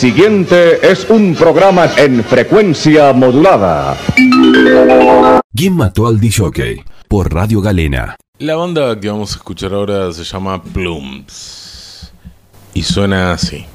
siguiente es un programa en frecuencia modulada. ¿Quién mató al DJ? Por Radio Galena. La banda que vamos a escuchar ahora se llama Plums. Y suena así.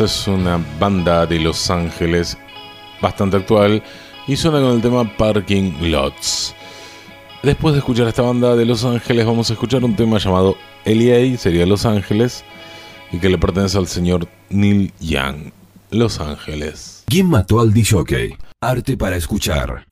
Es una banda de Los Ángeles bastante actual y suena con el tema Parking Lots. Después de escuchar esta banda de Los Ángeles, vamos a escuchar un tema llamado LA, sería Los Ángeles, y que le pertenece al señor Neil Young. Los Ángeles. ¿Quién mató al DJ? Arte para escuchar.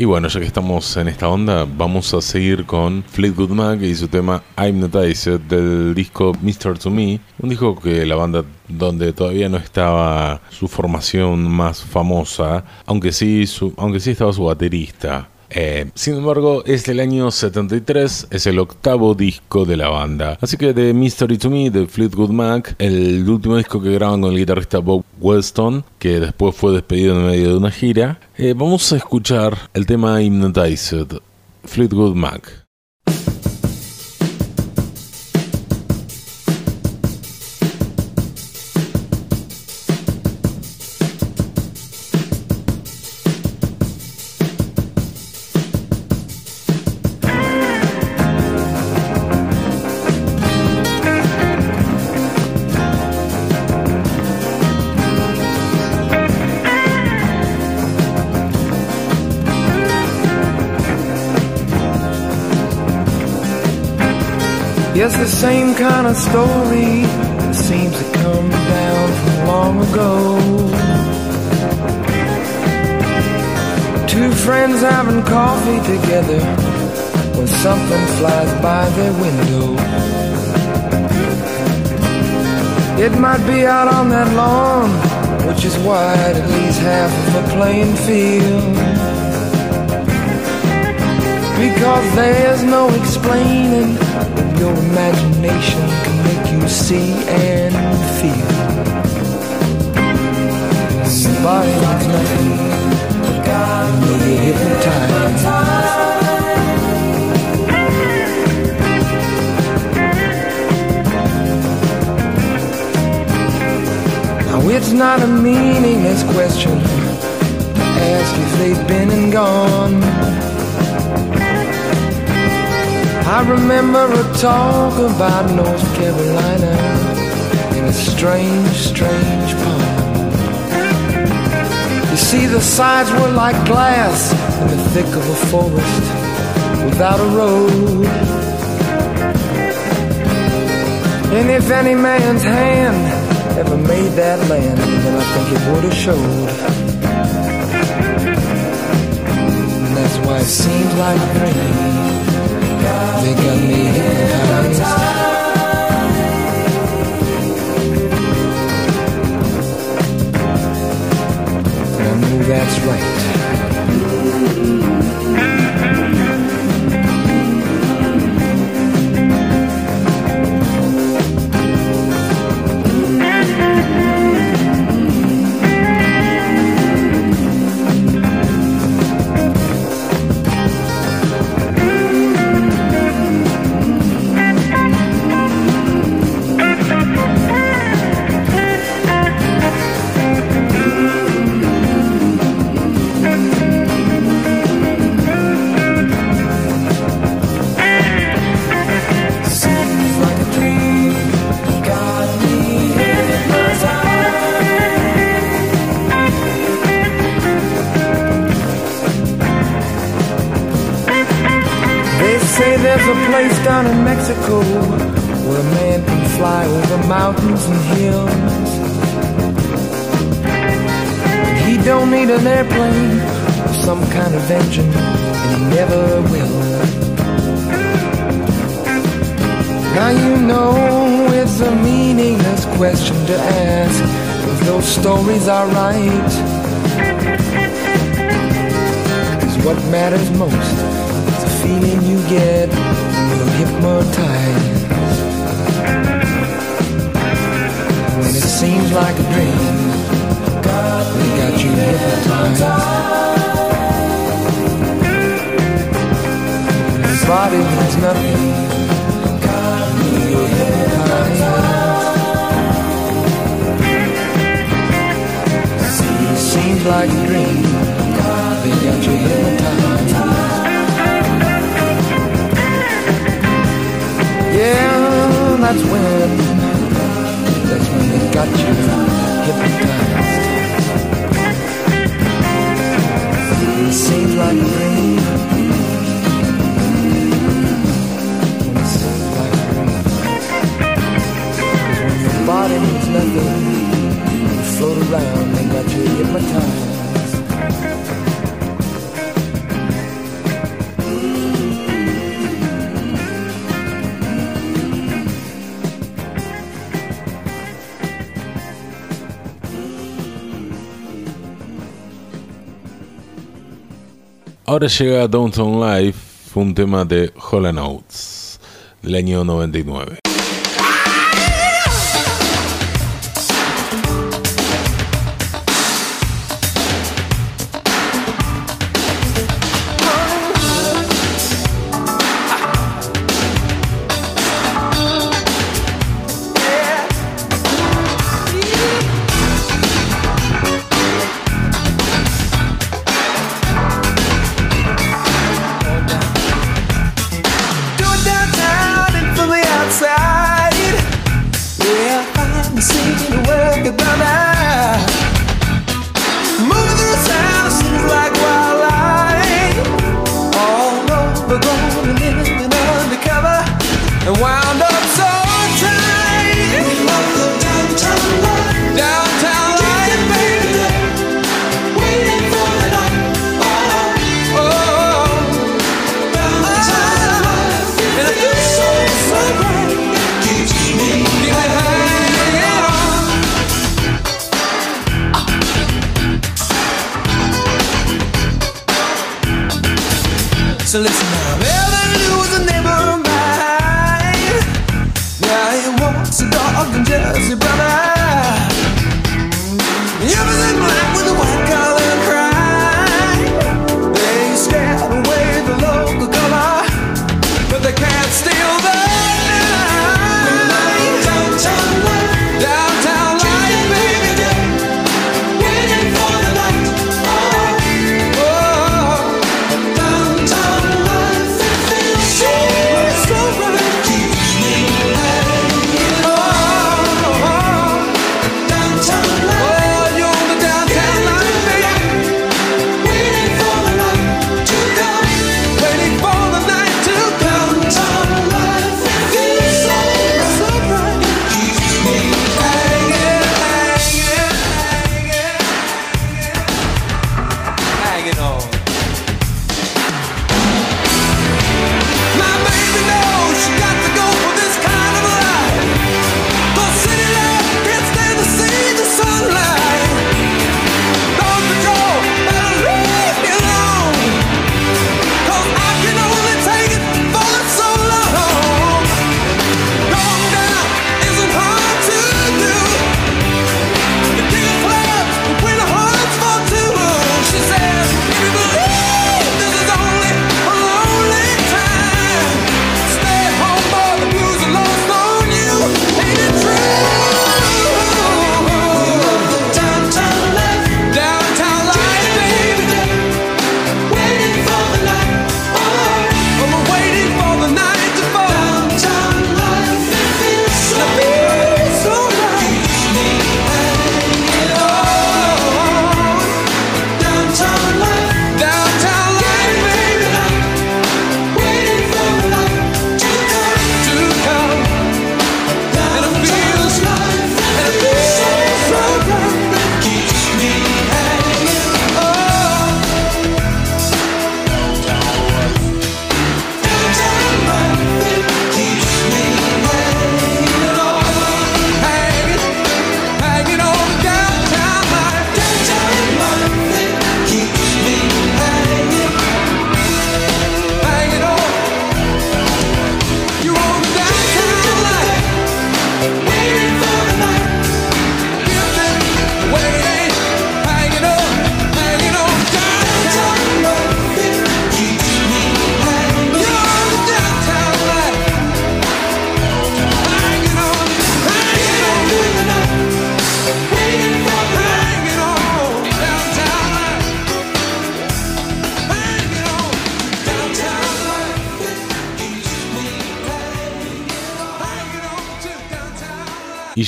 Y bueno, ya que estamos en esta onda, vamos a seguir con Fleetwood Mac y su tema I'm Hypnotized del disco Mr. To Me, un disco que la banda donde todavía no estaba su formación más famosa, aunque sí, aunque sí estaba su baterista. Eh, sin embargo, es del año 73, es el octavo disco de la banda. Así que de Mystery to Me, de Fleetwood Mac, el último disco que graban con el guitarrista Bob Weston, que después fue despedido en medio de una gira, eh, vamos a escuchar el tema Hypnotized, Fleetwood Mac. Of story that seems to come down from long ago. Two friends having coffee together when something flies by their window. It might be out on that lawn, which is wide at least half of a playing field. Because there's no explaining your imagination can make you see and feel. Somebody needs nothing, and you'll be hypnotized. Now it's not a meaningless question to ask if they've been and gone. I remember a talk about North Carolina in a strange, strange poem. You see, the sides were like glass in the thick of a forest without a road. And if any man's hand ever made that land, then I think it would have showed. And that's why it seems like rain. They got me hypnotized. Ahora llega a Downtown Life, un tema de Holland Oates del año 99.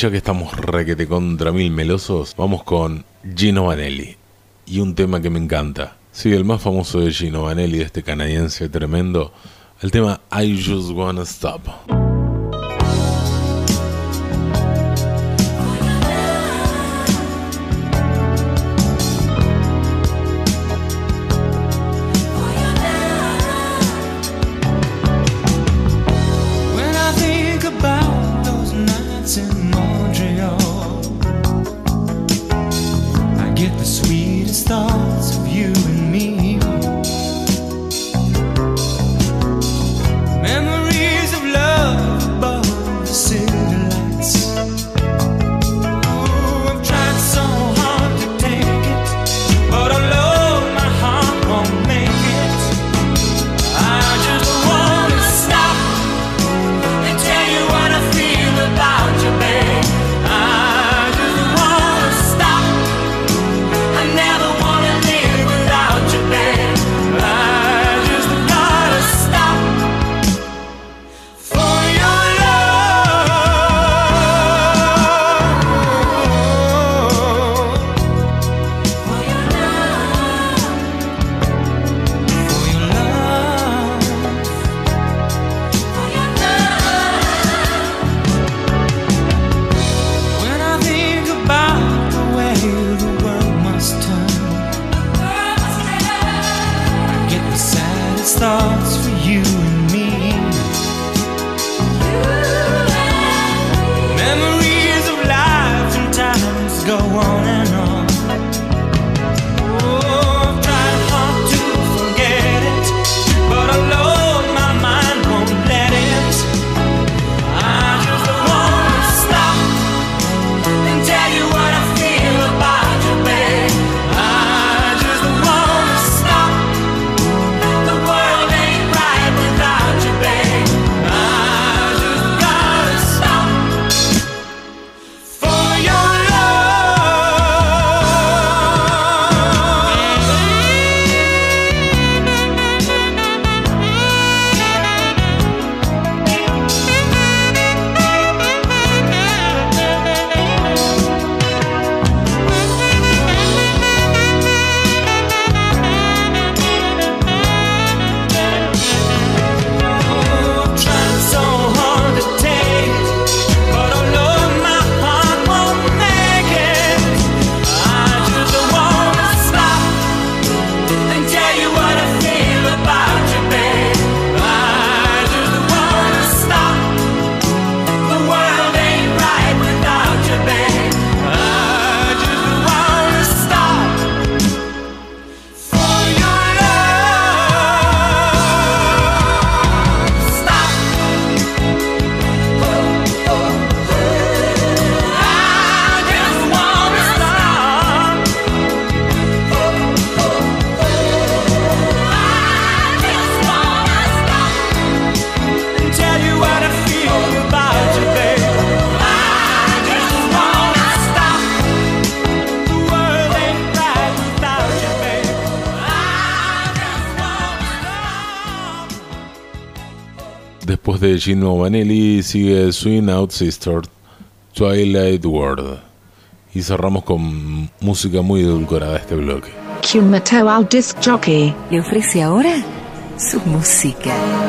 ya que estamos requete contra mil melosos, vamos con Gino Vanelli. Y un tema que me encanta. Sí, el más famoso de Gino Vanelli, de este canadiense tremendo, el tema I Just Wanna Stop. Gino Vanelli sigue Swing Out Sister, Twilight World. Y cerramos con música muy edulcorada este bloque. Q Mateo al Disc Jockey le ofrece ahora su música.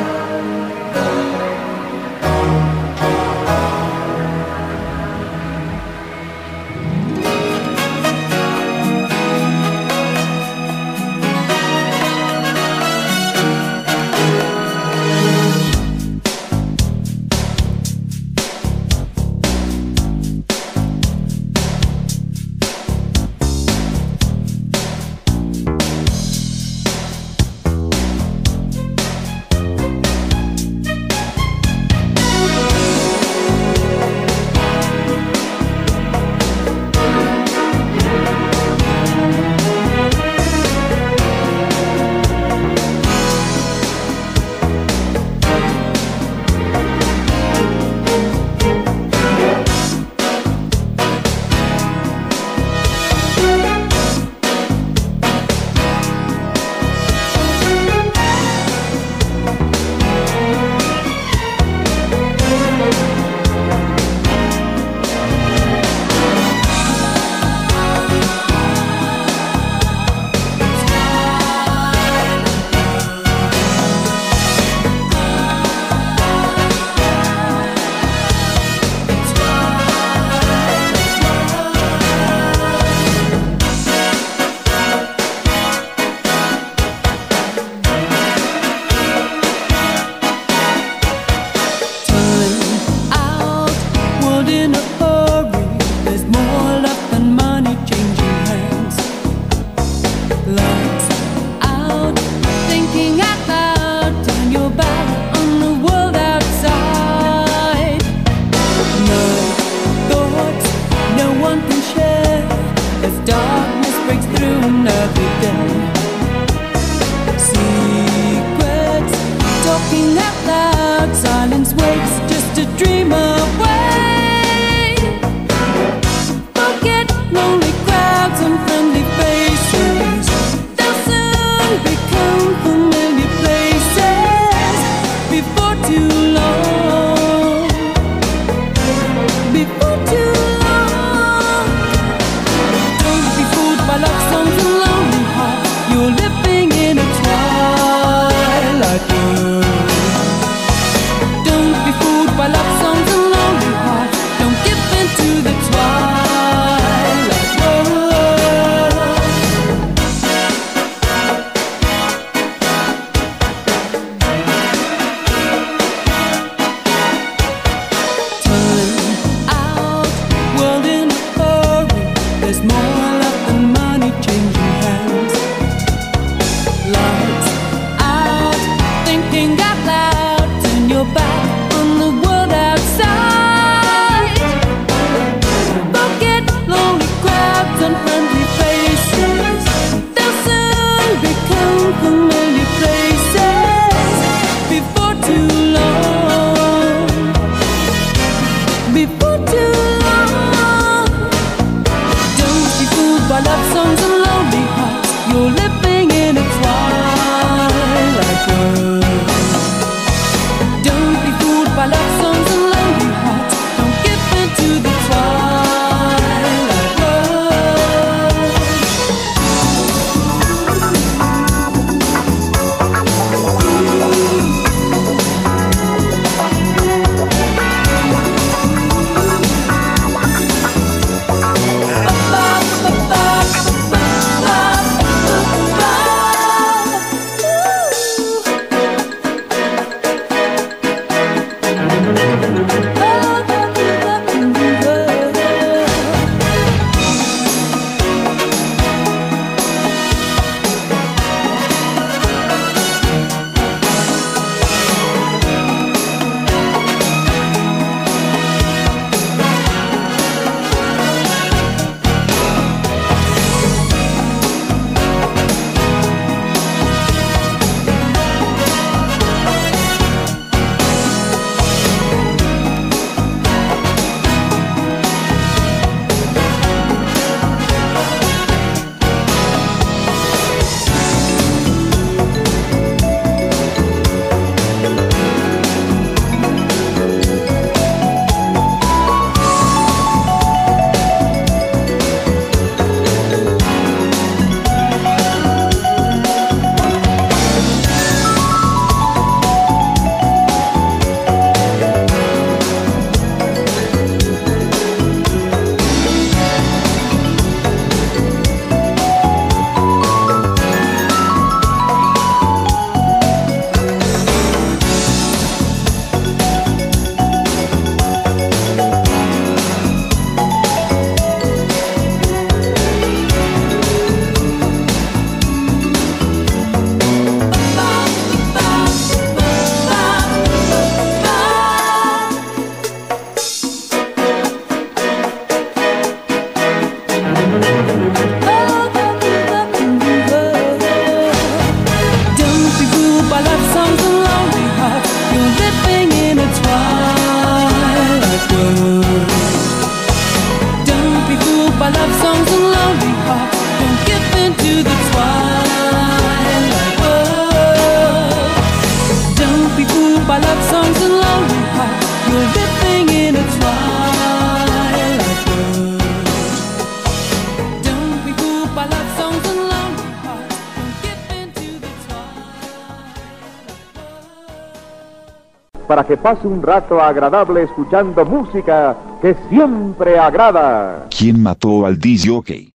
Que pase un rato agradable escuchando música que siempre agrada. ¿Quién mató al disjockey?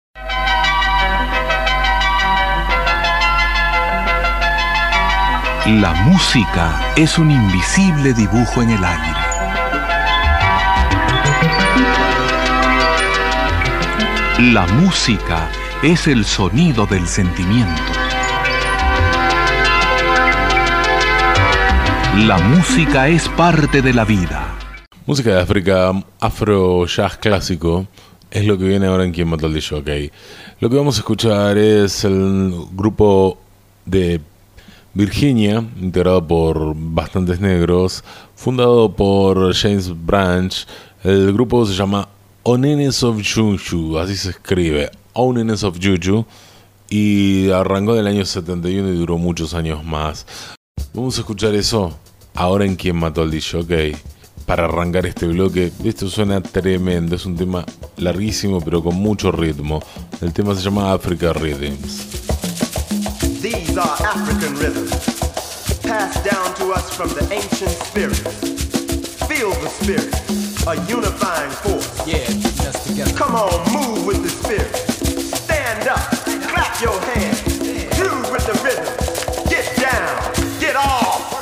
La música es un invisible dibujo en el aire. La música es el sonido del sentimiento. La música es parte de la vida. Música de África, afro jazz clásico, es lo que viene ahora en Quien mató al DJ. Lo que vamos a escuchar es el grupo de Virginia, integrado por bastantes negros, fundado por James Branch. El grupo se llama Onenes of Juju, así se escribe, Onenes of Juju, y arrancó en el año 71 y duró muchos años más. Vamos a escuchar eso ahora en Quien mató al DJ. Para arrancar este bloque, esto suena tremendo, es un tema larguísimo pero con mucho ritmo. El tema se llama Africa Rhythms. These are African rhythms, passed down to us from the ancient spirits. Feel the spirit, a unifying force. Yeah, just together. Come on, move with the spirit. Stand up, clap your hands, groove with the rhythm. Get down, get off.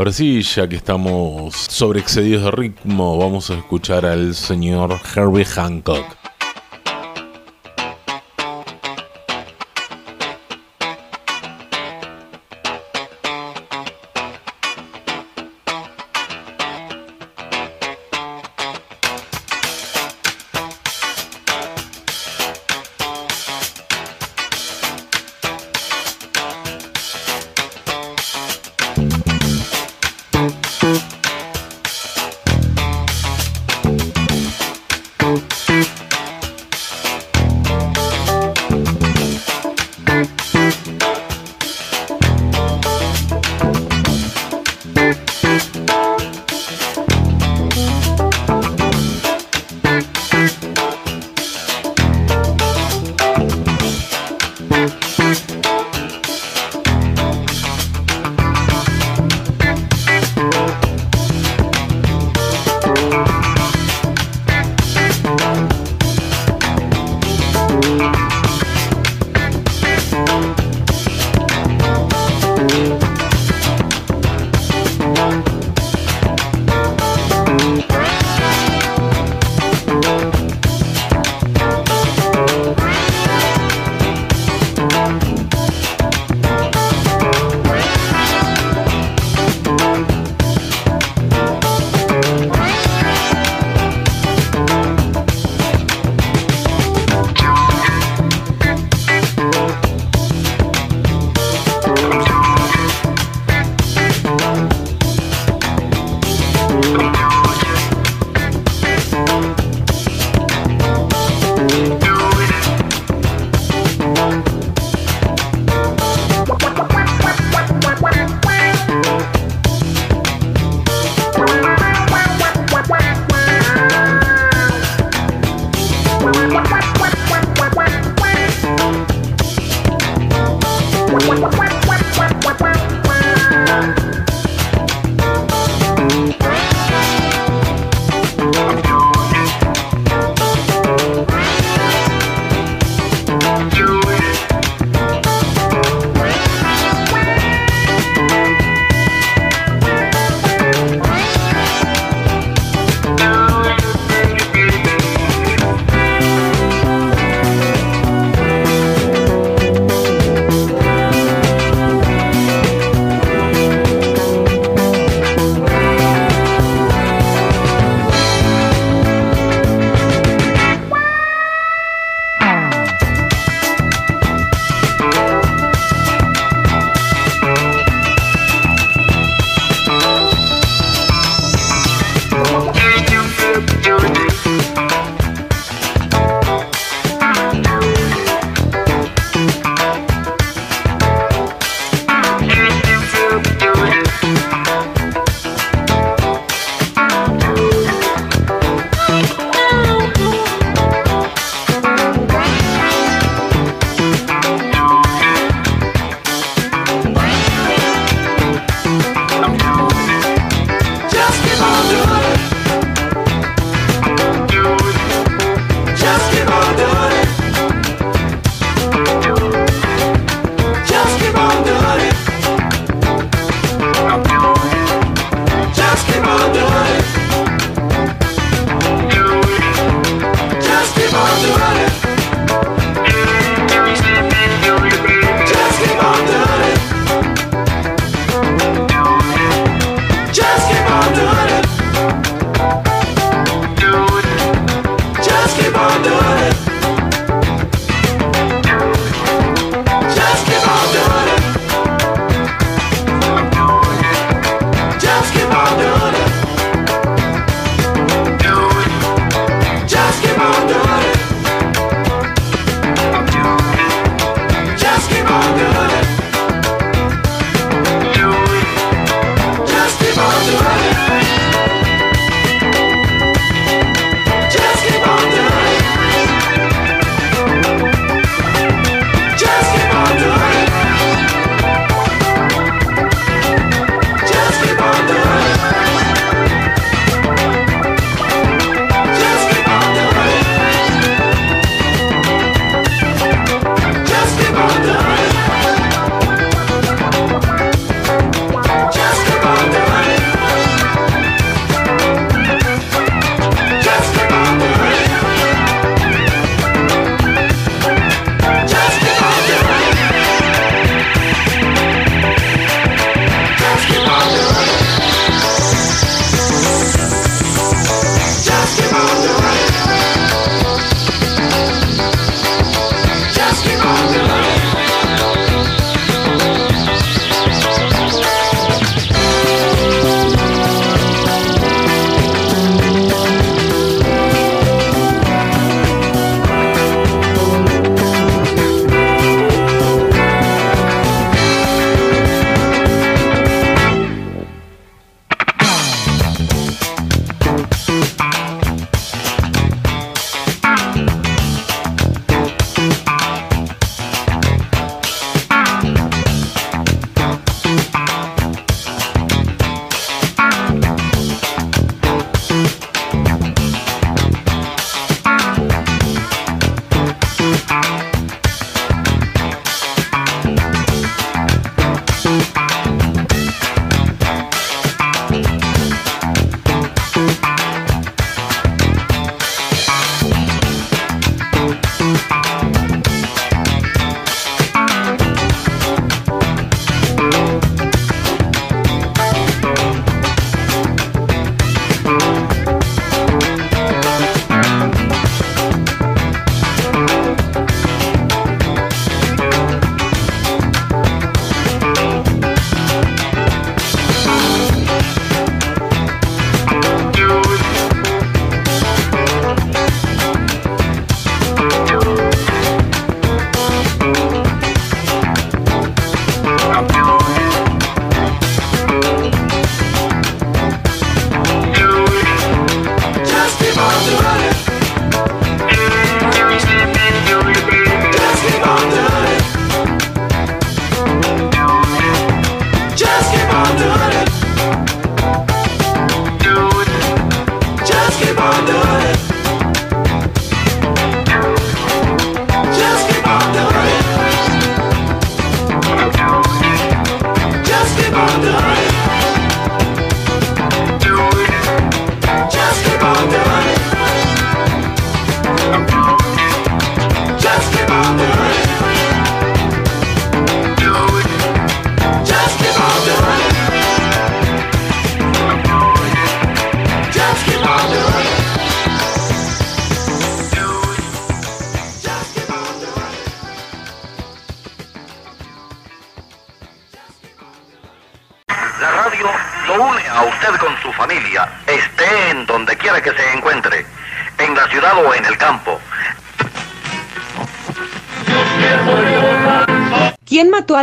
Ahora sí, ya que estamos sobreexcedidos de ritmo, vamos a escuchar al señor Herbie Hancock.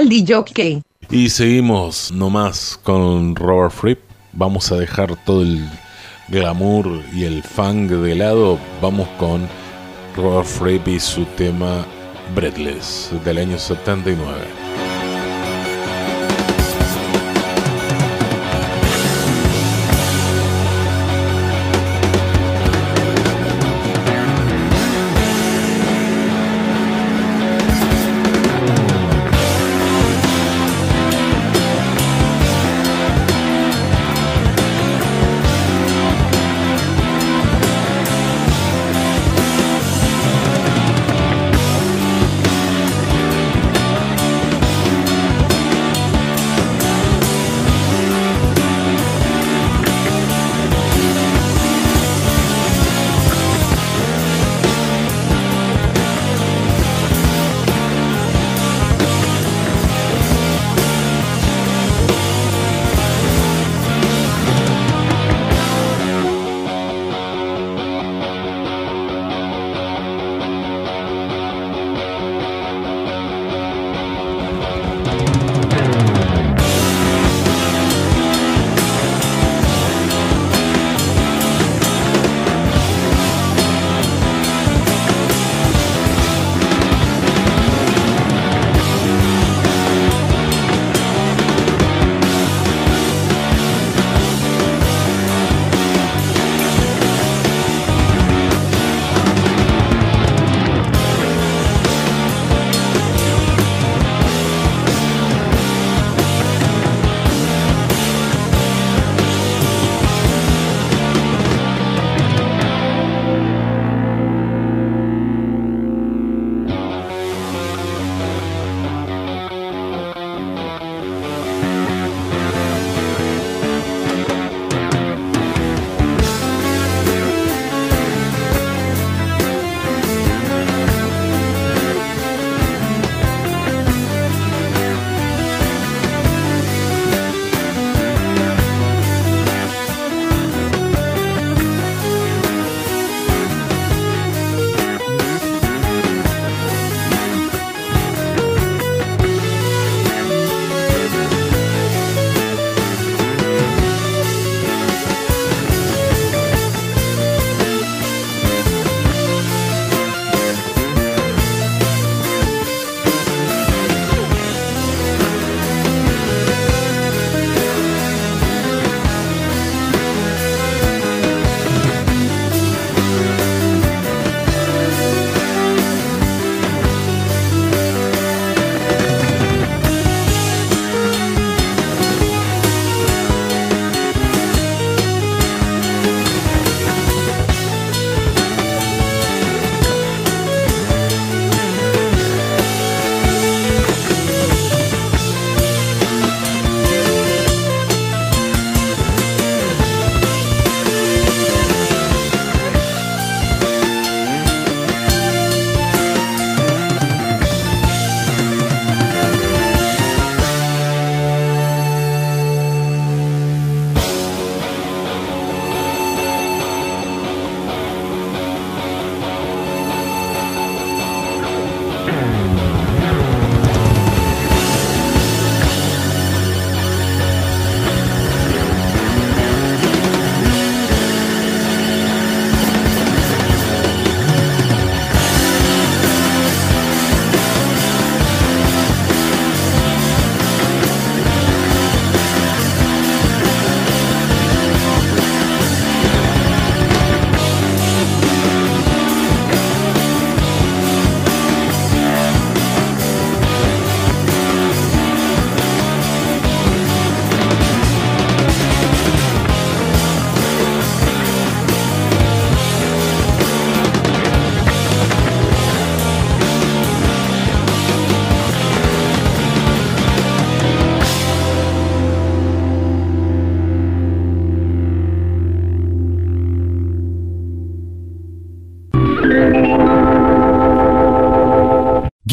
¿Quién mató al DJ? Y seguimos nomás con Robert Fripp. Vamos a dejar todo el glamour y el funk de lado. Vamos con Robert Fripp y su tema Breathless del año 79.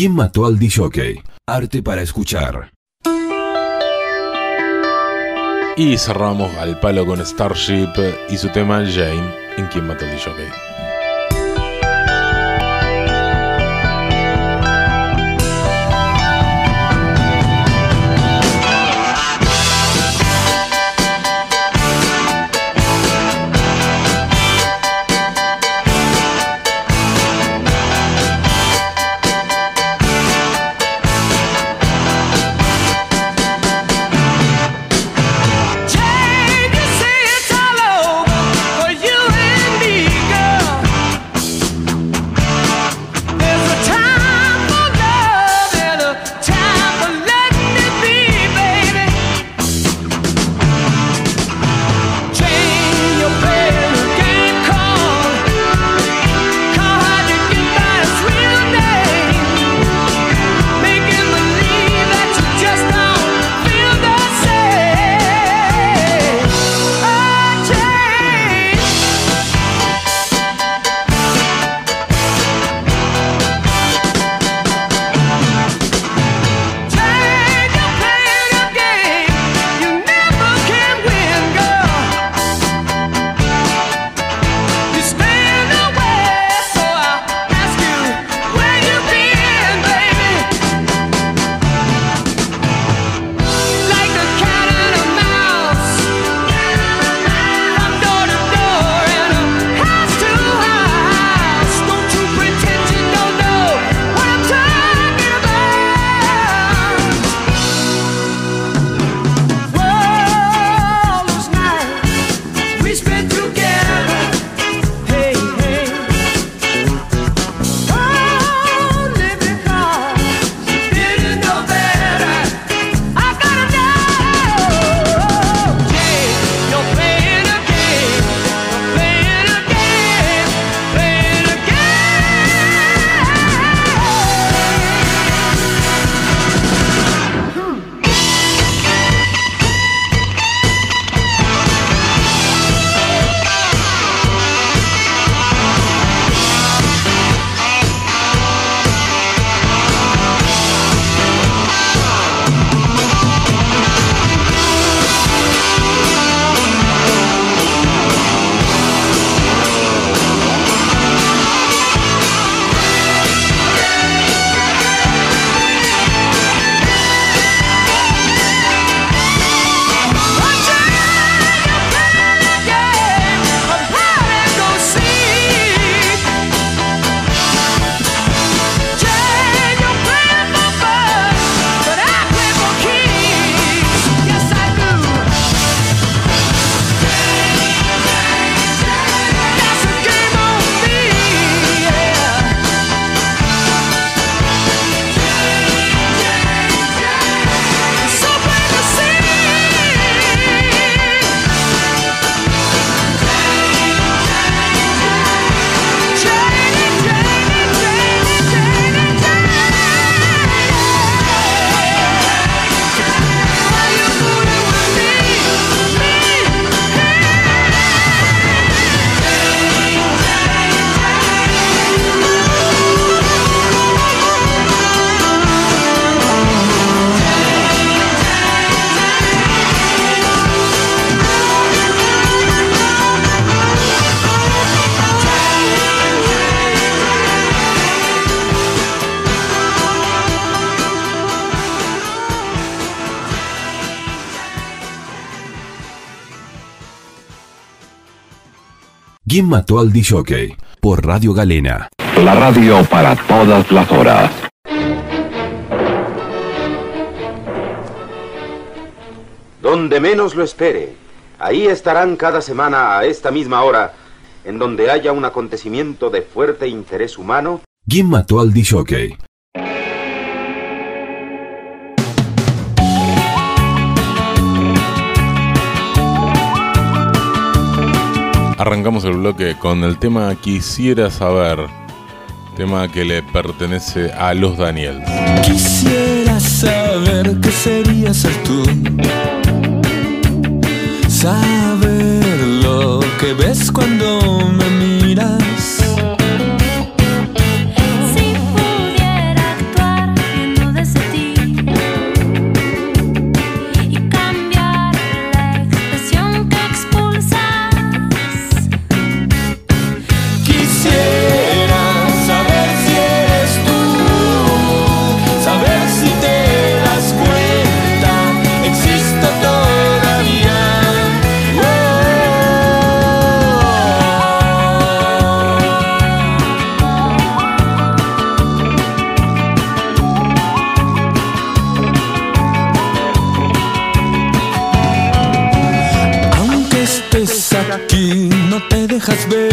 ¿Quién mató al DJ? Arte para escuchar. Y cerramos al palo con Starship y su tema Jane en ¿Quién mató al DJ? ¿Quién mató al Dishockey? Por Radio Galena. La radio para todas las horas. Donde menos lo espere. Ahí estarán cada semana a esta misma hora, en donde haya un acontecimiento de fuerte interés humano. ¿Quién mató al Dishockey? Arrancamos el bloque con el tema Quisiera saber, tema que le pertenece a los Daniels. Quisiera saber qué sería ser tú, saber lo que ves cuando me has been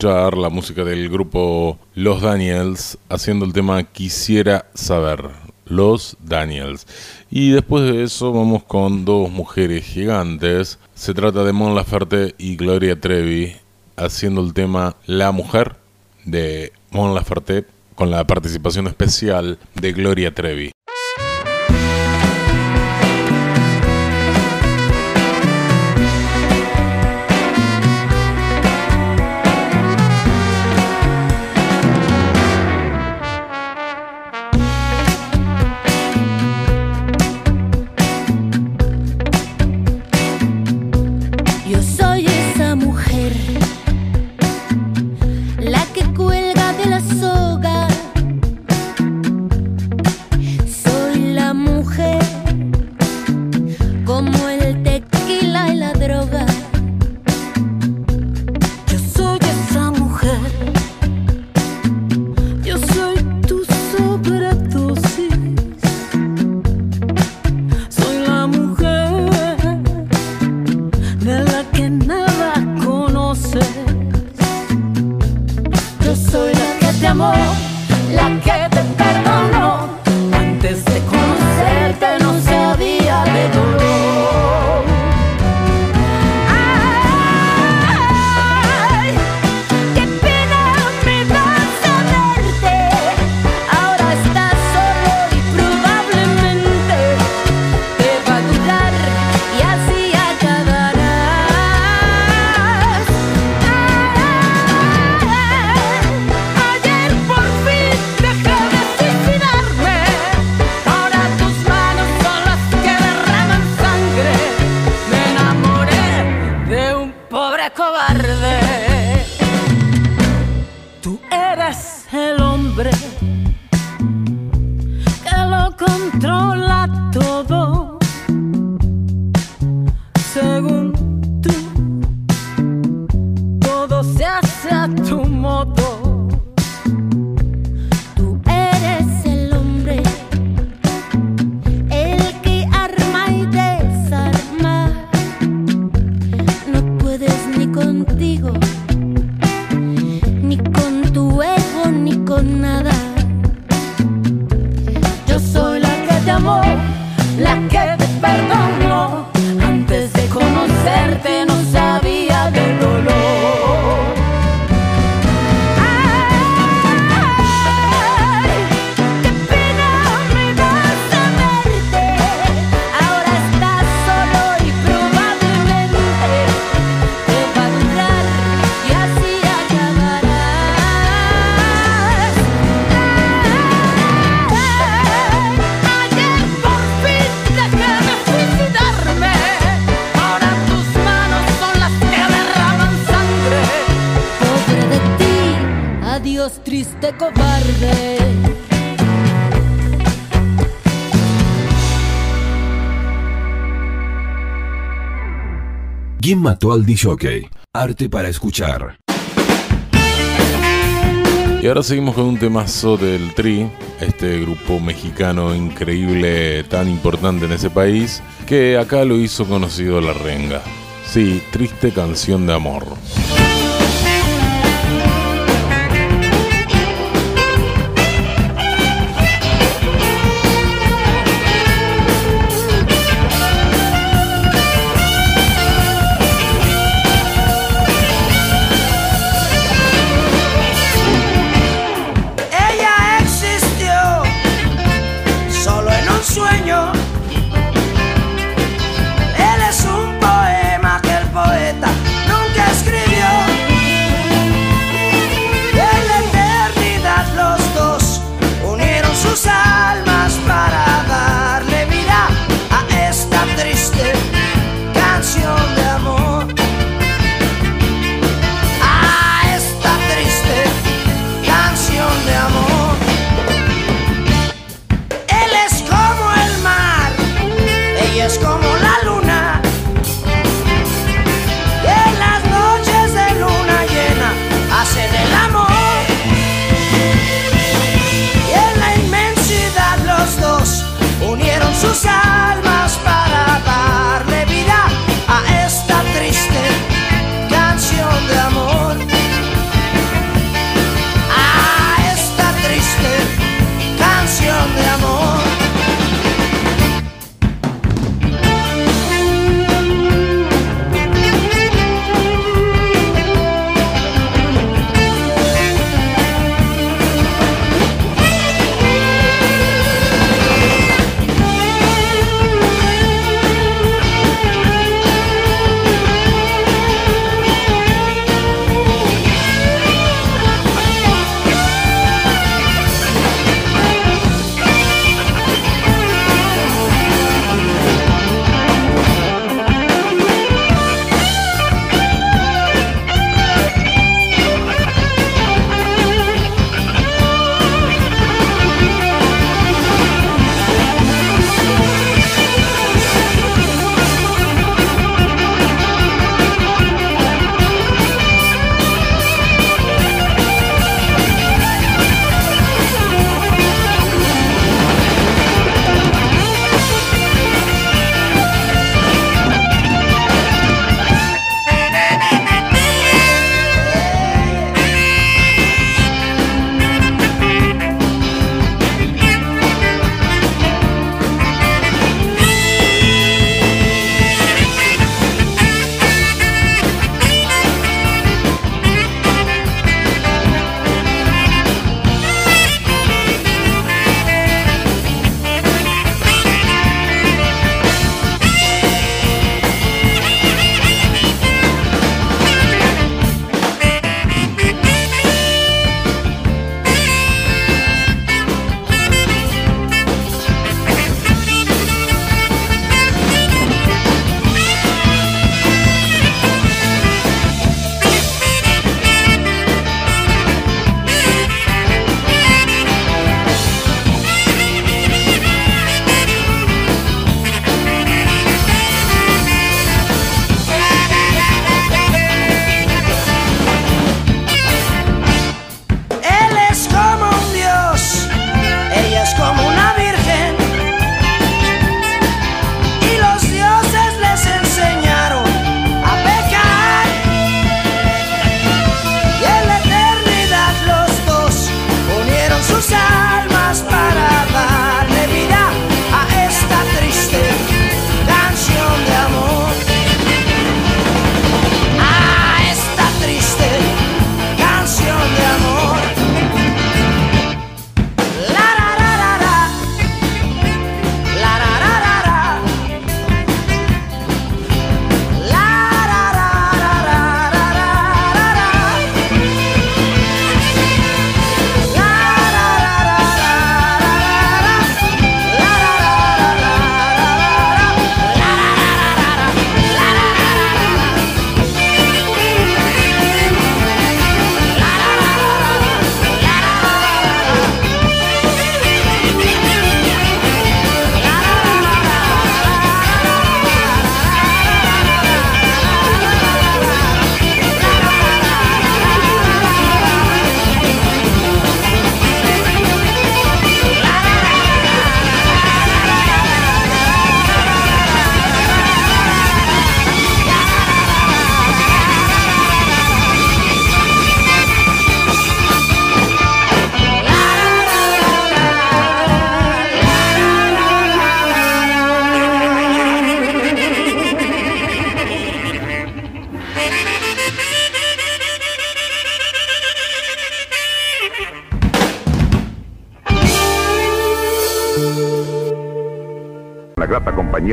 escuchar la música del grupo Los Daniels haciendo el tema Quisiera saber. Los Daniels. Y después de eso vamos con dos mujeres gigantes. Se trata de Mon Laferte y Gloria Trevi haciendo el tema La Mujer de Mon Laferte con la participación especial de Gloria Trevi. ¿Quién mató al DJ? Arte para escuchar. Y ahora seguimos con un temazo del Tri, este grupo mexicano increíble, tan importante en ese país, que acá lo hizo conocido La Renga. Sí, triste canción de amor.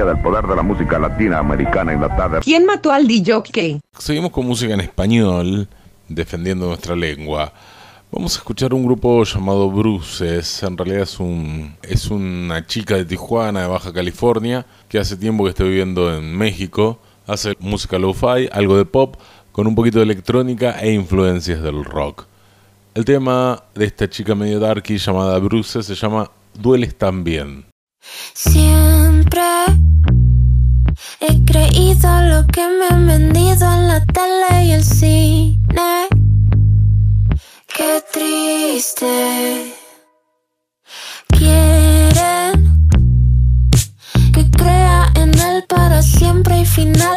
Del poder de la música latina americana en la tarde. ¿Quién mató al DJ? Seguimos con música en español, defendiendo nuestra lengua. Vamos a escuchar un grupo llamado Bruces. En realidad es, un, es una chica de Tijuana, de Baja California, que hace tiempo que está viviendo en México. Hace música lo-fi, algo de pop, con un poquito de electrónica e influencias del rock. El tema de esta chica medio darky llamada Bruces se llama Dueles también. Siempre he creído lo que me han vendido en la tele y el cine. Qué triste. Quieren que crea en él para siempre y finales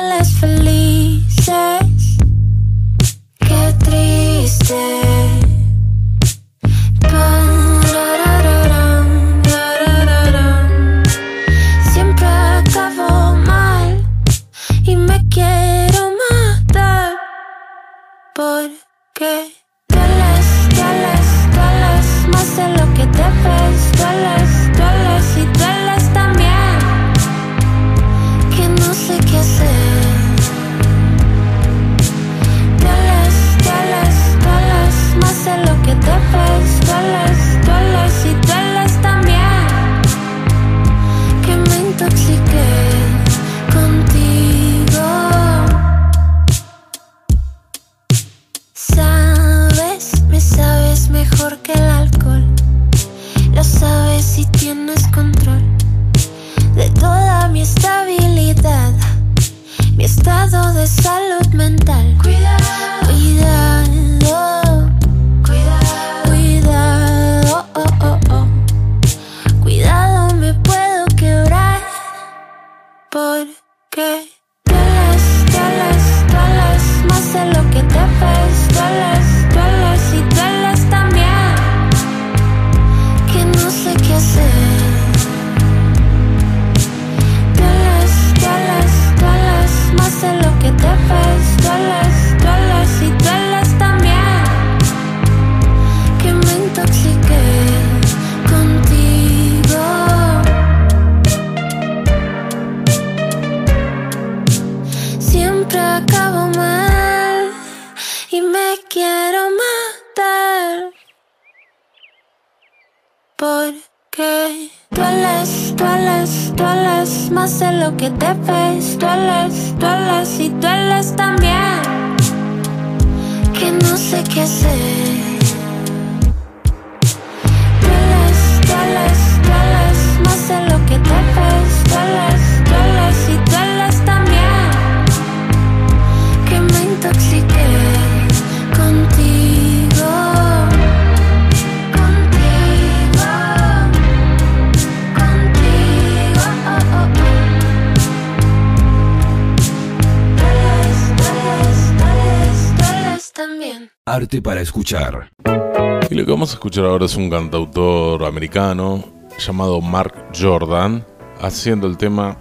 ahora es un cantautor americano llamado Mark Jordan haciendo el tema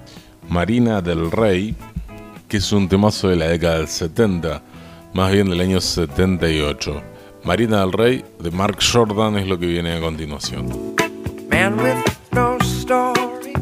Marina del Rey, que es un temazo de la década del 70, más bien del año 78. Marina del Rey de Mark Jordan es lo que viene a continuación. Man with no story,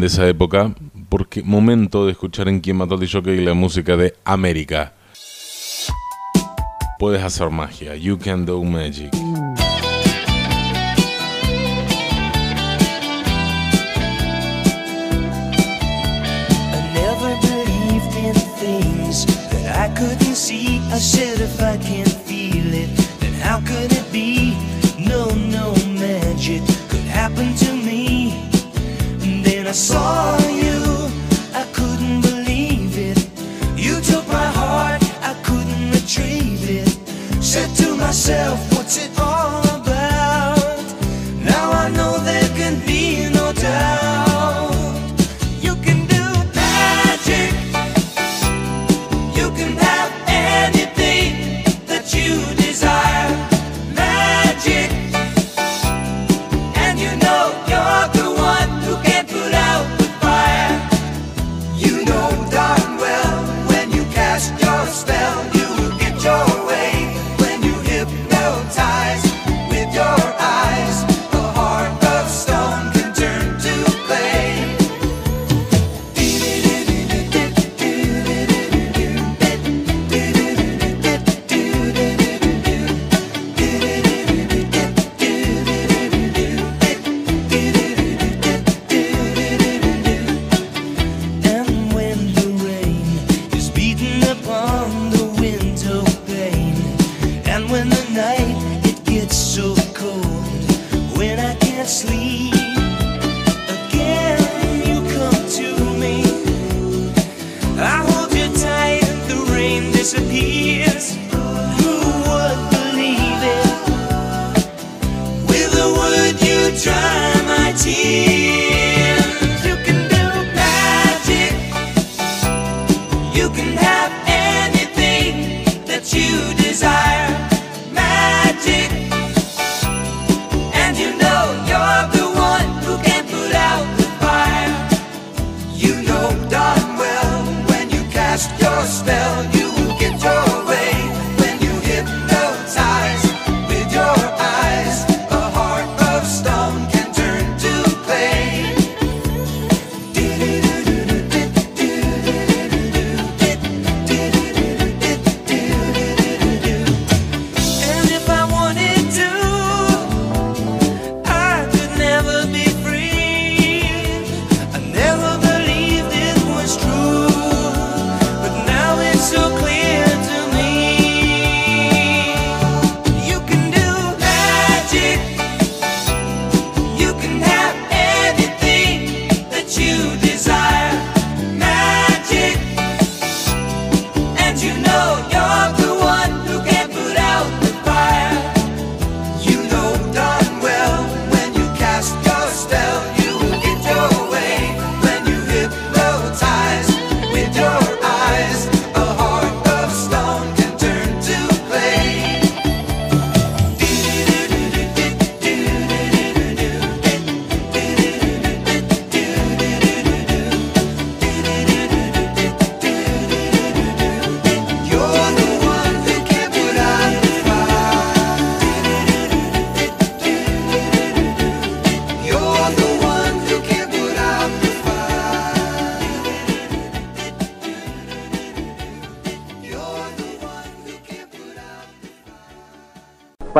de esa época, porque momento de escuchar en Quien Mató al Jockey la música de América. Puedes hacer magia, you can do magic. I couldn't see, I said if I can't feel it, then how could it é só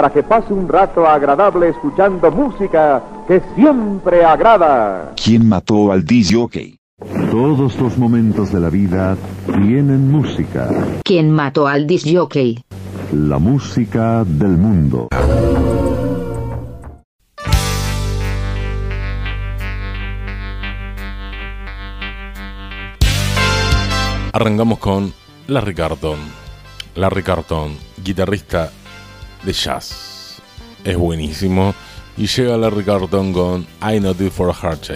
para que pase un rato agradable escuchando música que siempre agrada. ¿Quién mató al DJ? Okay? Todos los momentos de la vida tienen música. ¿Quién mató al discojockey? La música del mundo. Arrancamos con Larry Carton. Larry Carton, guitarrista de jazz. Es buenísimo. Y llega Larry Carton con I Not It for a Heart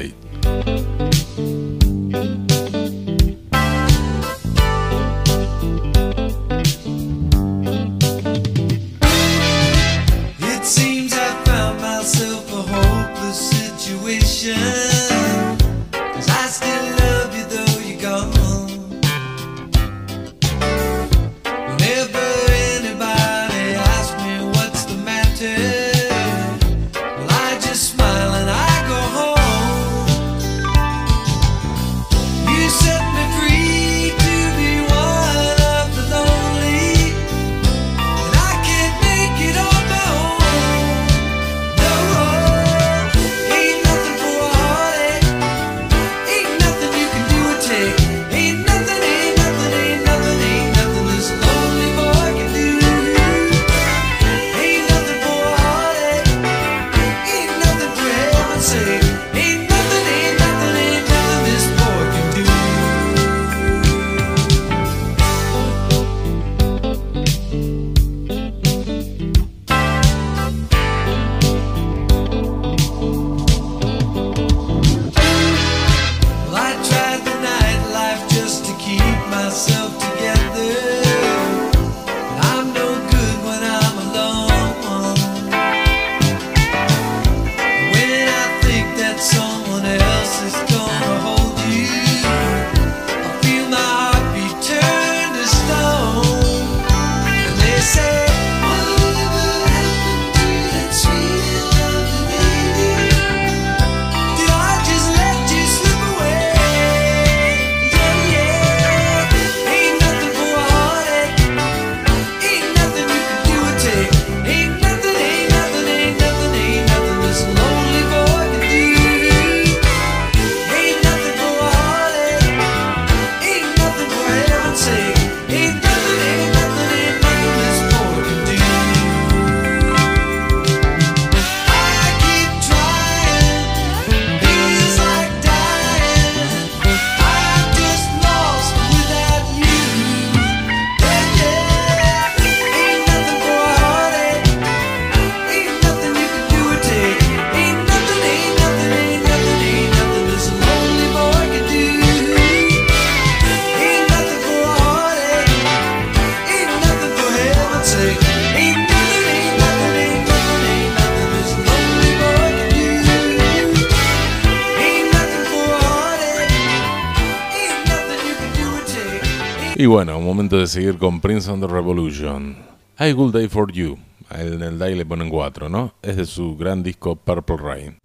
momento de seguir con Prince on the Revolution. I Good Day for You. En el die le ponen 4, ¿no? Es de su gran disco Purple Rain.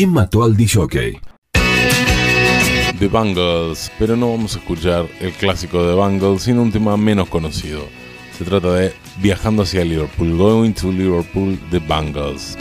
¿Quién mató al disjockey? The Bangles, pero no vamos a escuchar el clásico de Bangles, sino un tema menos conocido. Se trata de Viajando hacia Liverpool, Going to Liverpool, The Bangles.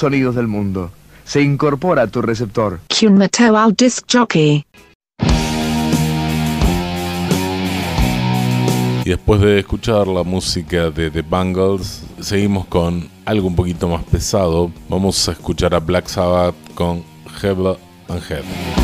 Sonidos del mundo. Se incorpora a tu receptor. Mateo al disc jockey. Y después de escuchar la música de The Bangles, seguimos con algo un poquito más pesado. Vamos a escuchar a Black Sabbath con Heaven and Head.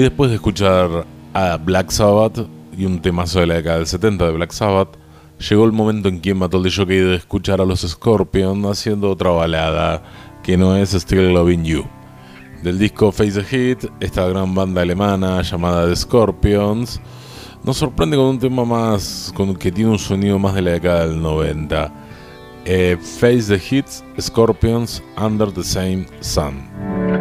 Y después de escuchar a Black Sabbath y un temazo de la década del 70 de Black Sabbath, llegó el momento en que mató el jockey de escuchar a los Scorpion haciendo otra balada que no es Still Loving You. Del disco Face the Hit, esta gran banda alemana llamada The Scorpions, nos sorprende con un tema más, con que tiene un sonido más de la década del 90. Eh, Face the Hits, Scorpions, Under the Same Sun.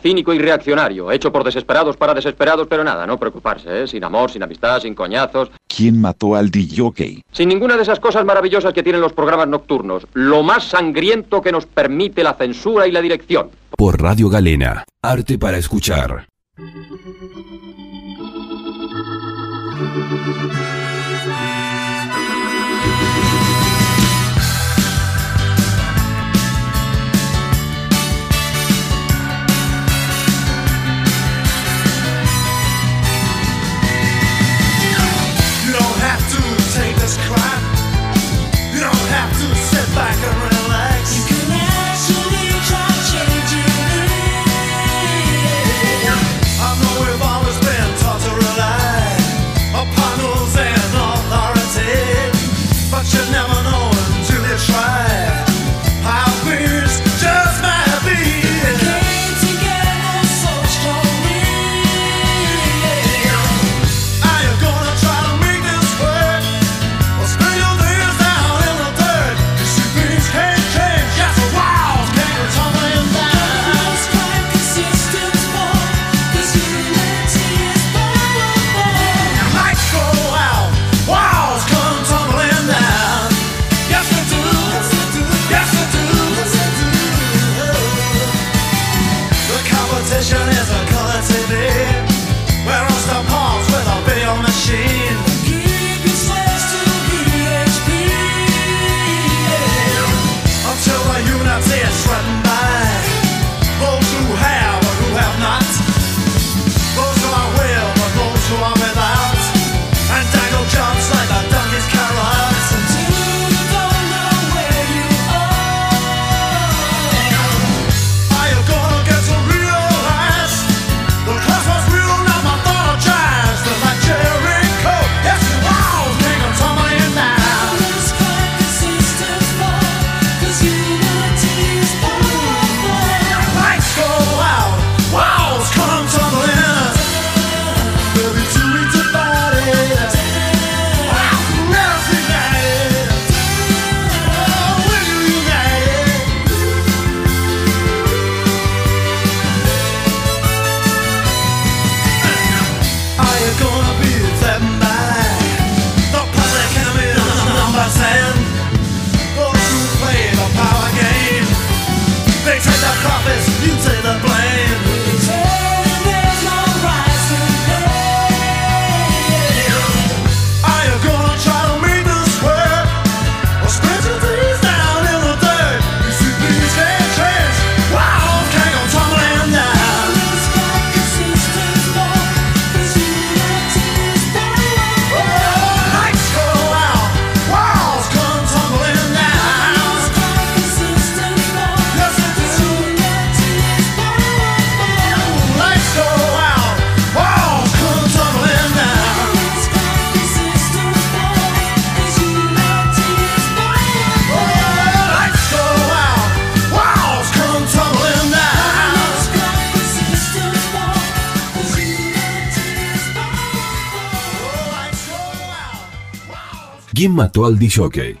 cínico y reaccionario, hecho por desesperados para desesperados, pero nada, no preocuparse, ¿eh? sin amor, sin amistad, sin coñazos. ¿Quién mató al DJ? Sin ninguna de esas cosas maravillosas que tienen los programas nocturnos, lo más sangriento que nos permite la censura y la dirección. Por Radio Galena, arte para escuchar. mató al dishockey